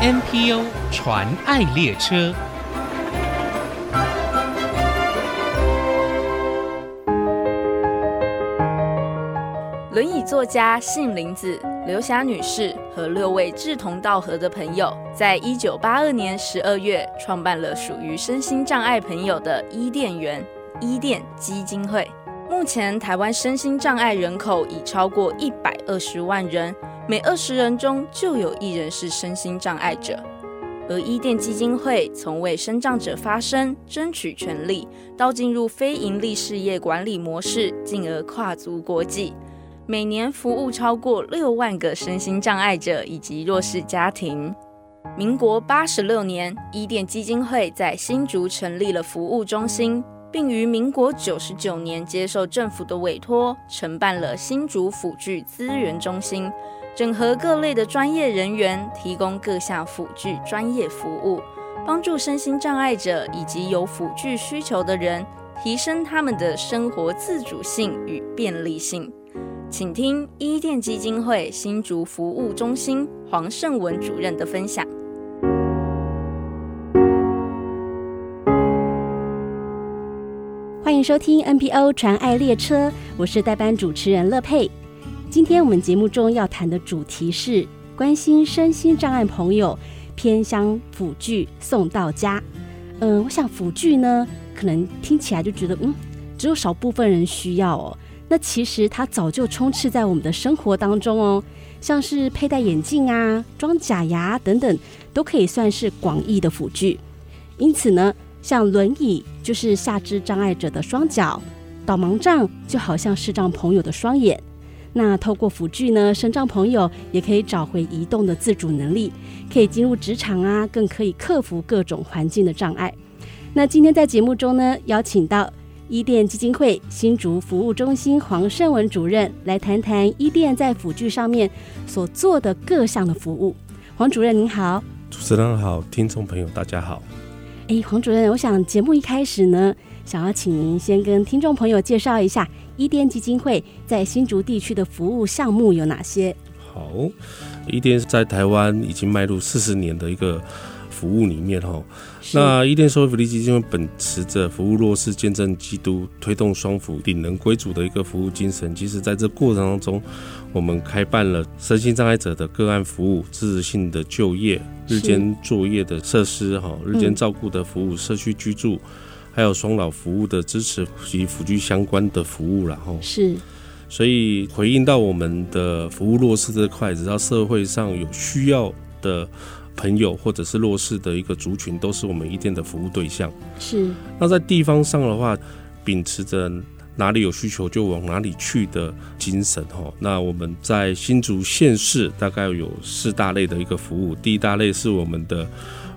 NPO 传爱列车。轮椅作家杏林子、刘霞女士和六位志同道合的朋友，在一九八二年十二月创办了属于身心障碍朋友的伊甸园伊甸基金会。目前，台湾身心障碍人口已超过一百二十万人，每二十人中就有一人是身心障碍者。而伊甸基金会从为身障者发声、争取权利，到进入非营利事业管理模式，进而跨足国际。每年服务超过六万个身心障碍者以及弱势家庭。民国八十六年，伊甸基金会在新竹成立了服务中心，并于民国九十九年接受政府的委托，承办了新竹辅具资源中心，整合各类的专业人员，提供各项辅具专业服务，帮助身心障碍者以及有辅具需求的人，提升他们的生活自主性与便利性。请听伊甸基金会新竹服务中心黄胜文主任的分享。欢迎收听 NPO 传爱列车，我是代班主持人乐佩。今天我们节目中要谈的主题是关心身心障碍朋友，偏乡辅具送到家。嗯，我想辅具呢，可能听起来就觉得，嗯，只有少部分人需要哦。那其实它早就充斥在我们的生活当中哦，像是佩戴眼镜啊、装假牙等等，都可以算是广义的辅具。因此呢，像轮椅就是下肢障碍者的双脚，导盲杖就好像视障朋友的双眼。那透过辅具呢，身障朋友也可以找回移动的自主能力，可以进入职场啊，更可以克服各种环境的障碍。那今天在节目中呢，邀请到。伊甸基金会新竹服务中心黄胜文主任来谈谈伊甸在辅具上面所做的各项的服务。黄主任您好，主持人好，听众朋友大家好。哎，黄主任，我想节目一开始呢，想要请您先跟听众朋友介绍一下伊甸基金会在新竹地区的服务项目有哪些。好，伊甸在台湾已经迈入四十年的一个。服务里面哈，那伊甸社会福利基金会本持着服务弱势、见证基督、推动双福、领人归主的一个服务精神。其实，在这过程当中，我们开办了身心障碍者的个案服务、支持性的就业、日间作业的设施哈、日间照顾的服务、社区居住，还有双老服务的支持及辅具相关的服务，然后是，所以回应到我们的服务弱势这块，只要社会上有需要的。朋友或者是弱势的一个族群，都是我们一定的服务对象。是。那在地方上的话，秉持着哪里有需求就往哪里去的精神哈。那我们在新竹县市大概有四大类的一个服务。第一大类是我们的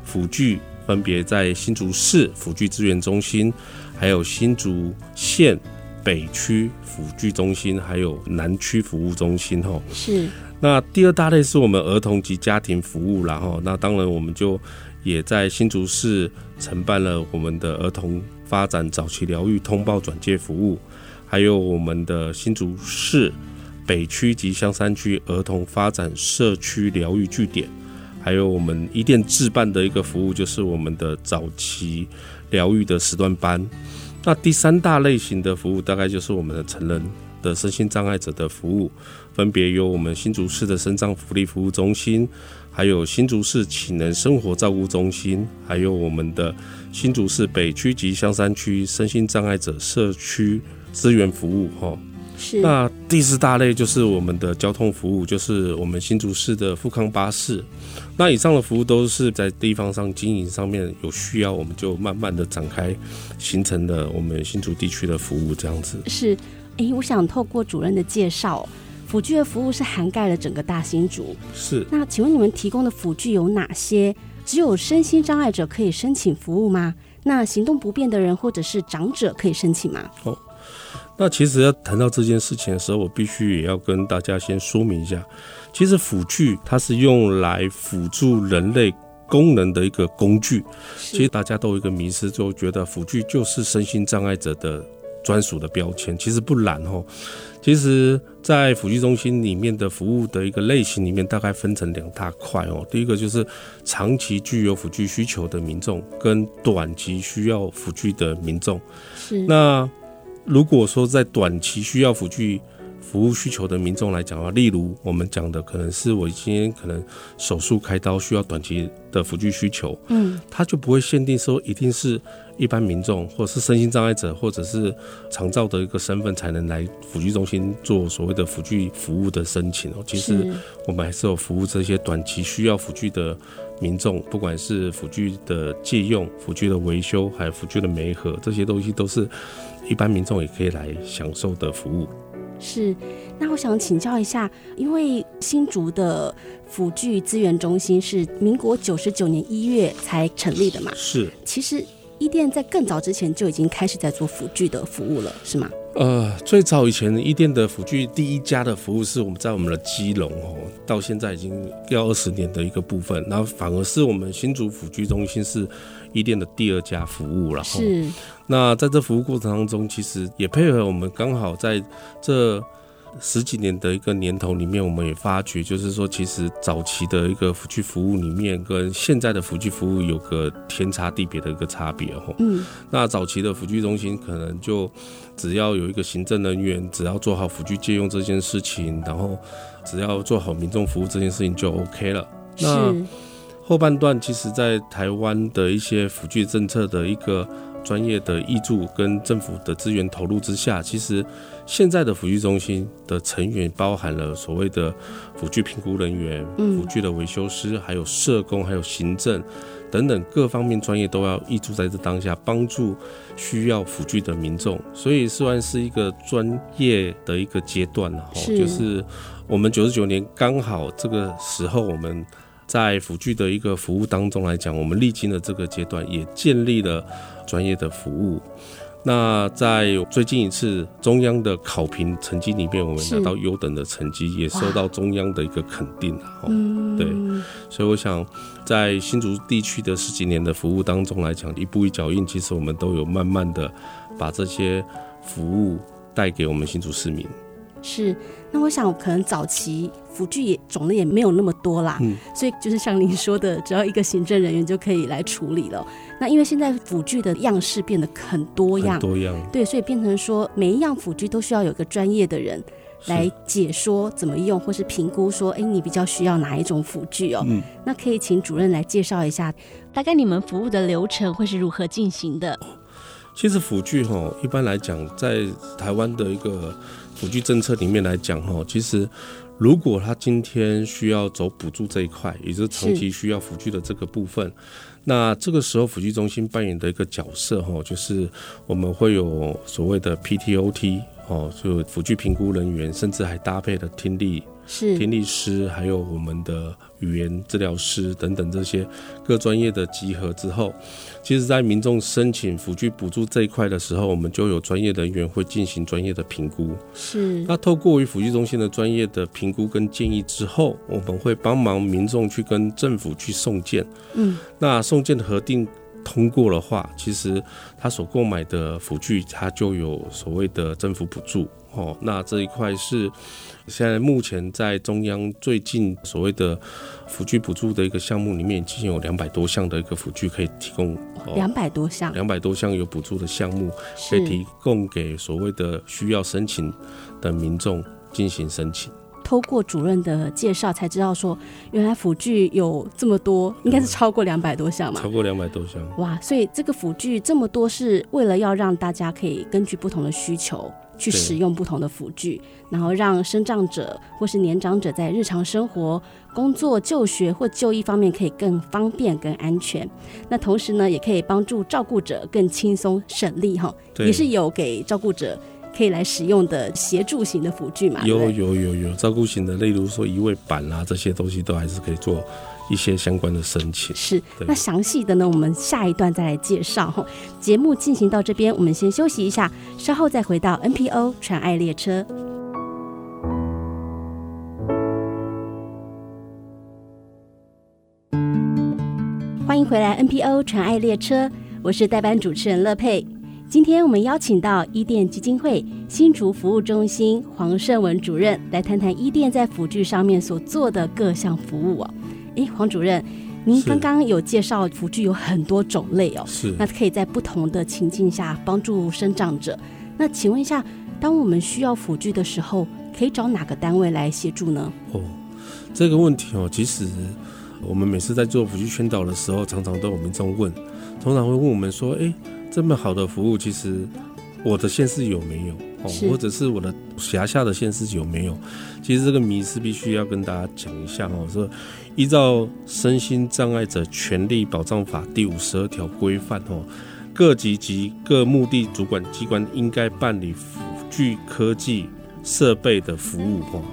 辅具，分别在新竹市辅具资源中心，还有新竹县北区辅具中心，还有南区服务中心吼。是。那第二大类是我们儿童及家庭服务，然后那当然我们就也在新竹市承办了我们的儿童发展早期疗愈通报转介服务，还有我们的新竹市北区及香山区儿童发展社区疗愈据点，还有我们一店自办的一个服务，就是我们的早期疗愈的时段班。那第三大类型的服务，大概就是我们的成人的身心障碍者的服务，分别由我们新竹市的身障福利服务中心，还有新竹市启能生活照顾中心，还有我们的新竹市北区及香山区身心障碍者社区资源服务。哈，是。那第四大类就是我们的交通服务，就是我们新竹市的富康巴士。那以上的服务都是在地方上经营上面有需要，我们就慢慢的展开，形成了我们新竹地区的服务这样子。是。哎，我想透过主任的介绍，辅具的服务是涵盖了整个大新竹。是。那请问你们提供的辅具有哪些？只有身心障碍者可以申请服务吗？那行动不便的人或者是长者可以申请吗？哦，那其实要谈到这件事情的时候，我必须也要跟大家先说明一下，其实辅具它是用来辅助人类功能的一个工具。其实大家都有一个迷失，就觉得辅具就是身心障碍者的专属的标签，其实不然哦。其实，在辅具中心里面的服务的一个类型里面，大概分成两大块哦。第一个就是长期具有辅具需求的民众，跟短期需要辅具的民众。是。那如果说在短期需要辅具，服务需求的民众来讲的话，例如我们讲的，可能是我今天可能手术开刀需要短期的辅具需求，嗯，他就不会限定说一定是一般民众，或者是身心障碍者，或者是长照的一个身份才能来辅具中心做所谓的辅具服务的申请哦。其实我们还是有服务这些短期需要辅具的民众，不管是辅具的借用、辅具的维修，还有辅具的媒合，这些东西都是一般民众也可以来享受的服务。是，那我想请教一下，因为新竹的辅具资源中心是民国九十九年一月才成立的嘛？是。其实伊甸在更早之前就已经开始在做辅具的服务了，是吗？呃，最早以前一店的辅具第一家的服务是我们在我们的基隆哦，到现在已经要二十年的一个部分，然后反而是我们新竹辅具中心是一店的第二家服务，然后是。那在这服务过程当中，其实也配合我们刚好在这十几年的一个年头里面，我们也发觉，就是说，其实早期的一个辅具服务里面，跟现在的辅具服务有个天差地别的一个差别哦。嗯。那早期的辅具中心可能就只要有一个行政人员，只要做好辅具借用这件事情，然后只要做好民众服务这件事情就 OK 了。那后半段，其实在台湾的一些辅具政策的一个。专业的挹注跟政府的资源投入之下，其实现在的辅具中心的成员包含了所谓的辅具评估人员、辅具的维修师，还有社工、还有行政等等各方面专业都要挹注在这当下，帮助需要辅具的民众。所以算是一个专业的一个阶段了哈，就是我们九十九年刚好这个时候我们。在辅具的一个服务当中来讲，我们历经了这个阶段，也建立了专业的服务。那在最近一次中央的考评成绩里面，我们拿到优等的成绩，也受到中央的一个肯定。哦，对，所以我想在新竹地区的十几年的服务当中来讲，一步一脚印，其实我们都有慢慢的把这些服务带给我们新竹市民。是，那我想可能早期辅具也种类也没有那么多啦，嗯，所以就是像您说的，只要一个行政人员就可以来处理了。那因为现在辅具的样式变得很多样，多样，对，所以变成说每一样辅具都需要有个专业的人来解说怎么用，或是评估说，哎，你比较需要哪一种辅具哦。嗯，那可以请主任来介绍一下，大概你们服务的流程会是如何进行的？其实辅具哈，一般来讲，在台湾的一个。辅具政策里面来讲，哈，其实如果他今天需要走补助这一块，也就是长期需要辅具的这个部分，那这个时候辅具中心扮演的一个角色，哈，就是我们会有所谓的 PTOT，哦，就辅具评估人员，甚至还搭配了听力。是听力师，还有我们的语言治疗师等等这些各专业的集合之后，其实，在民众申请辅具补助这一块的时候，我们就有专业人员会进行专业的评估。是，那透过于辅具中心的专业的评估跟建议之后，我们会帮忙民众去跟政府去送件。嗯，那送件的核定通过的话，其实他所购买的辅具，他就有所谓的政府补助。哦，那这一块是现在目前在中央最近所谓的辅具补助的一个项目里面，已经有两百多项的一个辅具可以提供。两百多项，两百多项有补助的项目可以提供给所谓的需要申请的民众进行申请。透过主任的介绍才知道说，原来辅具有这么多，应该是超过两百多项嘛？超过两百多项。哇，所以这个辅具这么多，是为了要让大家可以根据不同的需求。去使用不同的辅具，然后让生障者或是年长者在日常生活、工作、就学或就医方面可以更方便、更安全。那同时呢，也可以帮助照顾者更轻松省力哈。也是有给照顾者可以来使用的协助型的辅具嘛？有有有有照顾型的，例如说移位板啊，这些东西都还是可以做。一些相关的申请是，那详细的呢，我们下一段再来介绍哈。节目进行到这边，我们先休息一下，稍后再回到 NPO 传爱列车。欢迎回来，NPO 传爱列车，我是代班主持人乐佩。今天我们邀请到伊甸基金会新竹服务中心黄胜文主任来谈谈伊甸在辅具上面所做的各项服务哦。诶，黄主任，您刚刚有介绍辅具有很多种类哦，是，那可以在不同的情境下帮助生长者。那请问一下，当我们需要辅具的时候，可以找哪个单位来协助呢？哦，这个问题哦，其实我们每次在做辅具宣导的时候，常常都有民众问，通常会问我们说，诶。这么好的服务，其实我的县市有没有哦？或者是我的辖下的县市有没有？其实这个迷思必须要跟大家讲一下哦。说依照《身心障碍者权利保障法》第五十二条规范哦，各级及各目的主管机关应该办理辅具科技设备的服务哦。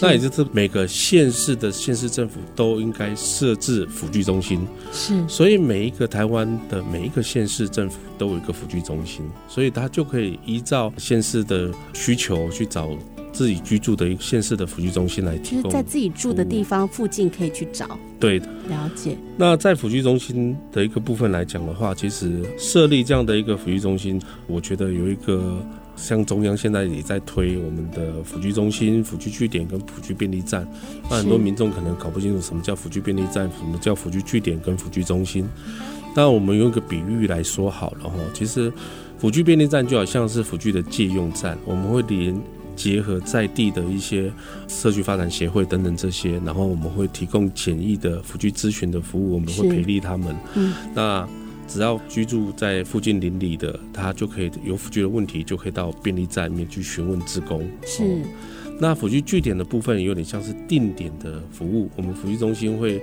那也就是每个县市的县市政府都应该设置辅具中心，是，所以每一个台湾的每一个县市政府都有一个辅具中心，所以他就可以依照县市的需求去找自己居住的一个县市的辅具中心来提供，就是在自己住的地方附近可以去找。对的，了解。那在辅具中心的一个部分来讲的话，其实设立这样的一个辅具中心，我觉得有一个。像中央现在也在推我们的辅具中心、辅具据点跟辅具便利站，那很多民众可能搞不清楚什么叫辅具便利站，什么叫辅具据点跟辅具中心。那我们用一个比喻来说好了哈，其实辅具便利站就好像是辅具的借用站，我们会连结合在地的一些社区发展协会等等这些，然后我们会提供简易的辅具咨询的服务，我们会培力他们。嗯，那。只要居住在附近邻里的，他就可以有辅具的问题，就可以到便利站里面去询问志工。是，哦、那辅具据点的部分有点像是定点的服务，我们辅具中心会，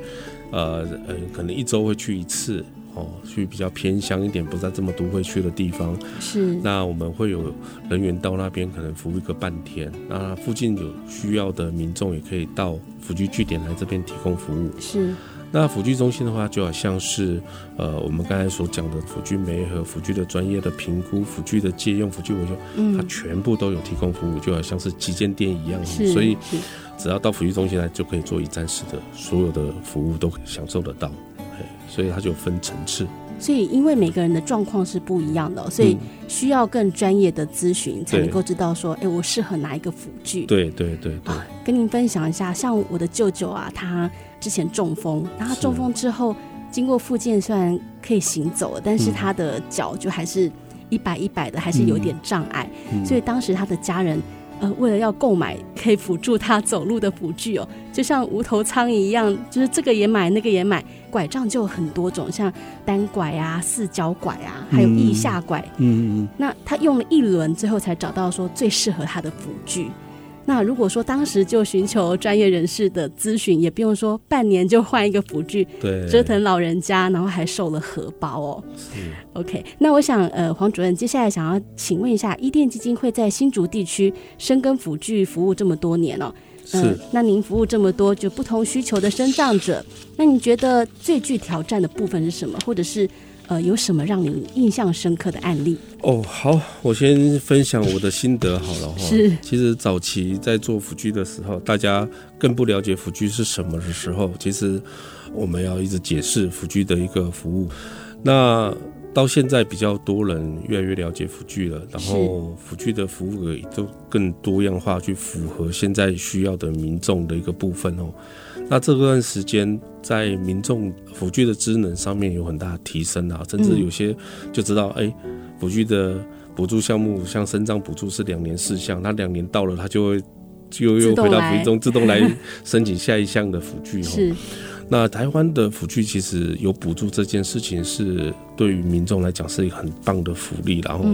呃呃，可能一周会去一次，哦，去比较偏乡一点，不在这么多会去的地方。是，那我们会有人员到那边，可能服务一个半天。那附近有需要的民众也可以到辅具据点来这边提供服务。是。那辅具中心的话，就好像是呃，我们刚才所讲的辅具媒和辅具的专业的评估、辅具的借用、辅具维修，它全部都有提供服务，就好像是旗舰店一样。所以只要到辅具中心来，就可以做一站式的，所有的服务都可以享受得到。所以它就分层次。所以，因为每个人的状况是不一样的，所以需要更专业的咨询，才能够知道说，哎、欸，我适合哪一个辅具。对对对对、啊。跟您分享一下，像我的舅舅啊，他之前中风，然后他中风之后，经过复健，虽然可以行走了，但是他的脚就还是一摆一摆的，还是有点障碍、嗯。所以当时他的家人。呃，为了要购买可以辅助他走路的辅具哦，就像无头苍蝇一样，就是这个也买，那个也买，拐杖就有很多种，像单拐啊、四脚拐啊，还有腋下拐。嗯嗯。那他用了一轮，最后才找到说最适合他的辅具。那如果说当时就寻求专业人士的咨询，也不用说半年就换一个辅具，对，折腾老人家，然后还受了荷包哦。是，OK。那我想，呃，黄主任接下来想要请问一下，伊甸基金会在新竹地区深耕辅具服务这么多年哦，呃、是。那您服务这么多就不同需求的身障者，那你觉得最具挑战的部分是什么？或者是？呃，有什么让你印象深刻的案例？哦，好，我先分享我的心得好了哈。是，其实早期在做辅具的时候，大家更不了解辅具是什么的时候，其实我们要一直解释辅具的一个服务。那到现在比较多人越来越了解辅具了，然后辅具的服务也都更多样化，去符合现在需要的民众的一个部分哦。那这段时间，在民众辅具的职能上面有很大的提升啊，甚至有些就知道，哎、欸，辅具的补助项目，像身障补助是两年四项，那两年到了，他就会就又回到福利中自动来 申请下一项的辅具。是。那台湾的辅具其实有补助这件事情，是对于民众来讲是一个很棒的福利。然后，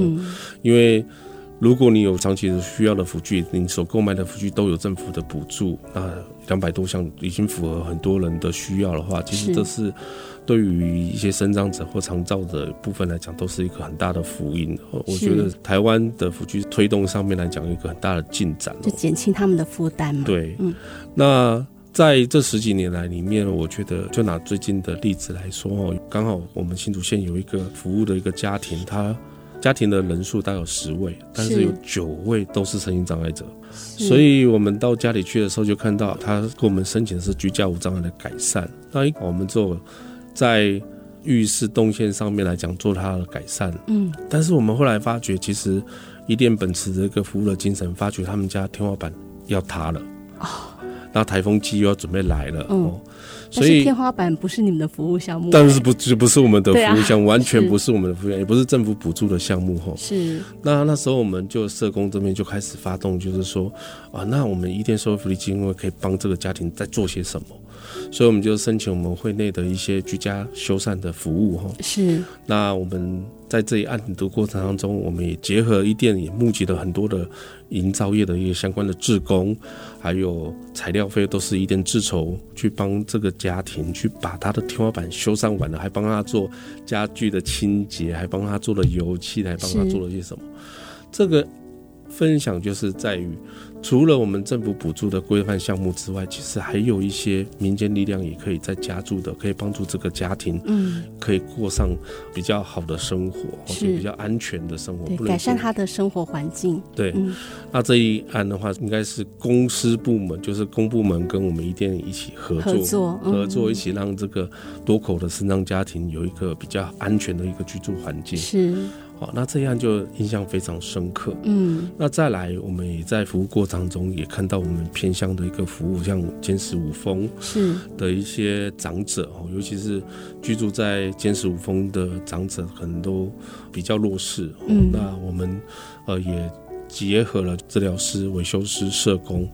因为。如果你有长期的需要的辅具，你所购买的辅具都有政府的补助，那两百多项已经符合很多人的需要的话，其实这是对于一些身障者或长照的部分来讲，都是一个很大的福音。我觉得台湾的辅具推动上面来讲，一个很大的进展，就减轻他们的负担嘛。对，嗯，那在这十几年来里面，我觉得就拿最近的例子来说哦，刚好我们新竹县有一个服务的一个家庭，他。家庭的人数大概有十位，但是有九位都是身心障碍者，所以我们到家里去的时候就看到他跟我们申请的是居家无障碍的改善。那我们做在浴室动线上面来讲做它的改善。嗯，但是我们后来发觉，其实伊甸本持这个服务的精神，发觉他们家天花板要塌了。哦，然后台风季又要准备来了。嗯、哦。所以天花板不是你们的服务项目，但是不就不是我们的服务项目，啊、完全不是我们的服务项目，也不是政府补助的项目哈。是。那那时候我们就社工这边就开始发动，就是说啊，那我们伊甸社会福利基金会可以帮这个家庭在做些什么？所以我们就申请我们会内的一些居家修缮的服务哈。是。那我们在这一案子的过程当中，我们也结合一店，也募集了很多的营造业的一个相关的志工，还有材料费都是一店自筹，去帮这个家庭去把他的天花板修缮完了，还帮他做家具的清洁，还帮他做了油漆，还帮他做了些什么？这个分享就是在于。除了我们政府补助的规范项目之外，其实还有一些民间力量也可以在加注的，可以帮助这个家庭，嗯，可以过上比较好的生活，或者比较安全的生活，对，改善他的生活环境。对，嗯，那这一案的话，应该是公司部门，就是公部门跟我们一店一起合作，合作，嗯，合作一起让这个多口的身障家庭有一个比较安全的一个居住环境。是。好，那这样就印象非常深刻。嗯，那再来，我们也在服务过程中也看到我们偏乡的一个服务，像坚石五峰是的一些长者哦，尤其是居住在坚石五峰的长者，可能都比较弱势。嗯，那我们呃也结合了治疗师、维修师、社工，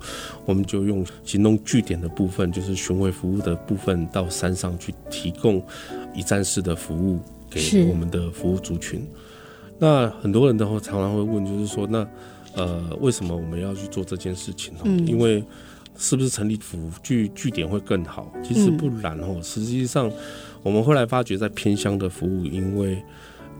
我们就用行动据点的部分，就是巡回服务的部分，到山上去提供一站式的服务给我们的服务族群。那很多人都会常常会问，就是说，那呃，为什么我们要去做这件事情？嗯，因为是不是成立辅具据点会更好？其实不然哦。实际上，我们后来发觉，在偏乡的服务，因为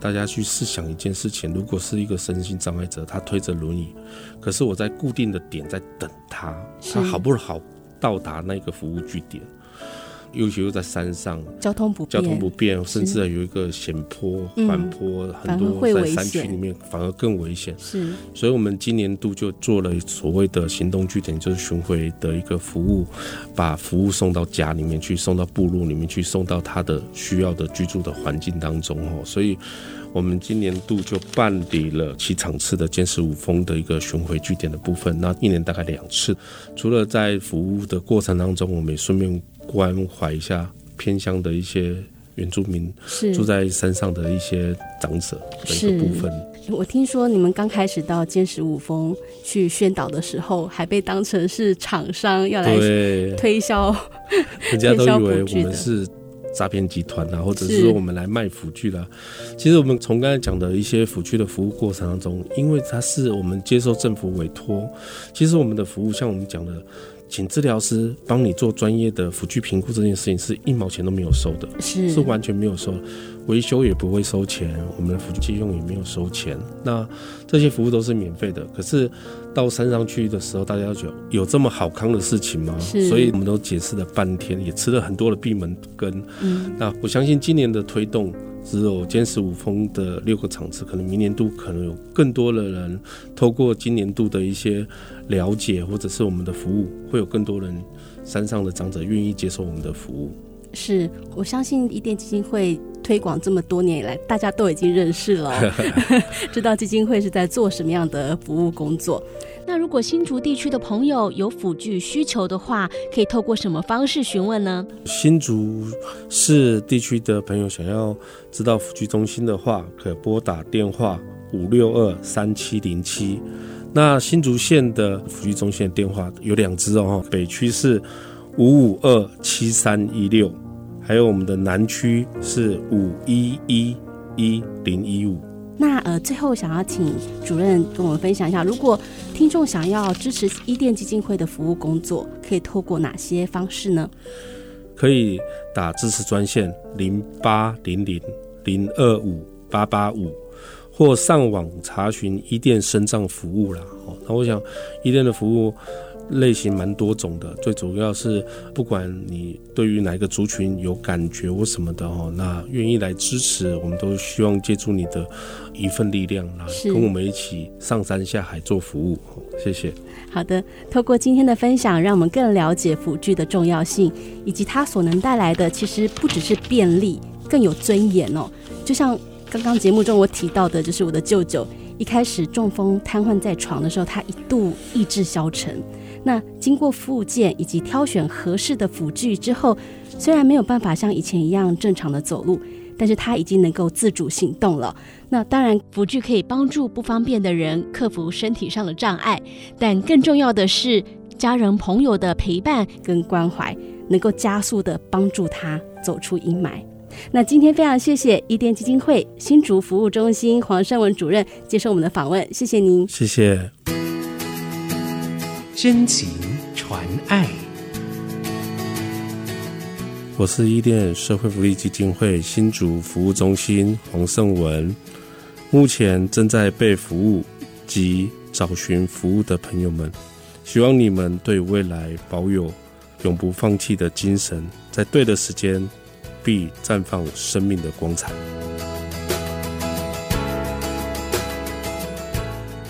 大家去试想一件事情，如果是一个身心障碍者，他推着轮椅，可是我在固定的点在等他，他好不好到达那个服务据点？尤其又在山上，交通不交通不便，甚至有一个险坡、缓坡，很多在山区里面反而更危险。是，所以我们今年度就做了所谓的行动据点，就是巡回的一个服务，把服务送到家里面去，送到部落里面去，送到他的需要的居住的环境当中哦。所以，我们今年度就办理了七场次的歼十五峰的一个巡回据点的部分，那一年大概两次。除了在服务的过程当中，我们也顺便。关怀一下偏乡的一些原住民，住在山上的一些长者的一个部分。我听说你们刚开始到尖石五峰去宣导的时候，还被当成是厂商要来推销，人家都以为我们是诈骗集团啊，或者是说我们来卖辅具啦。其实我们从刚才讲的一些辅具的服务过程当中，因为它是我们接受政府委托，其实我们的服务像我们讲的。请治疗师帮你做专业的辅具评估，这件事情是一毛钱都没有收的，是是完全没有收，维修也不会收钱，我们的辅具借用也没有收钱，那这些服务都是免费的。可是到山上去的时候，大家就有这么好康的事情吗？所以我们都解释了半天，也吃了很多的闭门羹。嗯，那我相信今年的推动。只有坚持五峰的六个场次，可能明年度可能有更多的人透过今年度的一些了解，或者是我们的服务，会有更多人山上的长者愿意接受我们的服务。是我相信伊甸基金会推广这么多年以来，大家都已经认识了，知道基金会是在做什么样的服务工作。那如果新竹地区的朋友有辅具需求的话，可以透过什么方式询问呢？新竹市地区的朋友想要知道辅具中心的话，可拨打电话五六二三七零七。那新竹县的辅具中心的电话有两支哦，北区是五五二七三一六，还有我们的南区是五一一一零一五。那呃，最后想要请主任跟我们分享一下，如果听众想要支持伊甸基金会的服务工作，可以透过哪些方式呢？可以打支持专线零八零零零二五八八五，或上网查询伊甸身障服务啦。哦，那我想伊甸的服务。类型蛮多种的，最主要是不管你对于哪一个族群有感觉或什么的哦，那愿意来支持，我们都希望借助你的一份力量，来跟我们一起上山下海做服务。谢谢。好的，透过今天的分享，让我们更了解辅具的重要性，以及它所能带来的，其实不只是便利。更有尊严哦。就像刚刚节目中我提到的，就是我的舅舅一开始中风瘫痪在床的时候，他一度意志消沉。那经过复健以及挑选合适的辅具之后，虽然没有办法像以前一样正常的走路，但是他已经能够自主行动了。那当然，辅具可以帮助不方便的人克服身体上的障碍，但更重要的是家人朋友的陪伴跟关怀，能够加速的帮助他走出阴霾。那今天非常谢谢伊甸基金会新竹服务中心黄胜文主任接受我们的访问，谢谢您，谢谢。真情传爱。我是伊甸社会福利基金会新竹服务中心黄胜文，目前正在被服务及找寻服务的朋友们，希望你们对未来保有永不放弃的精神，在对的时间必绽放生命的光彩。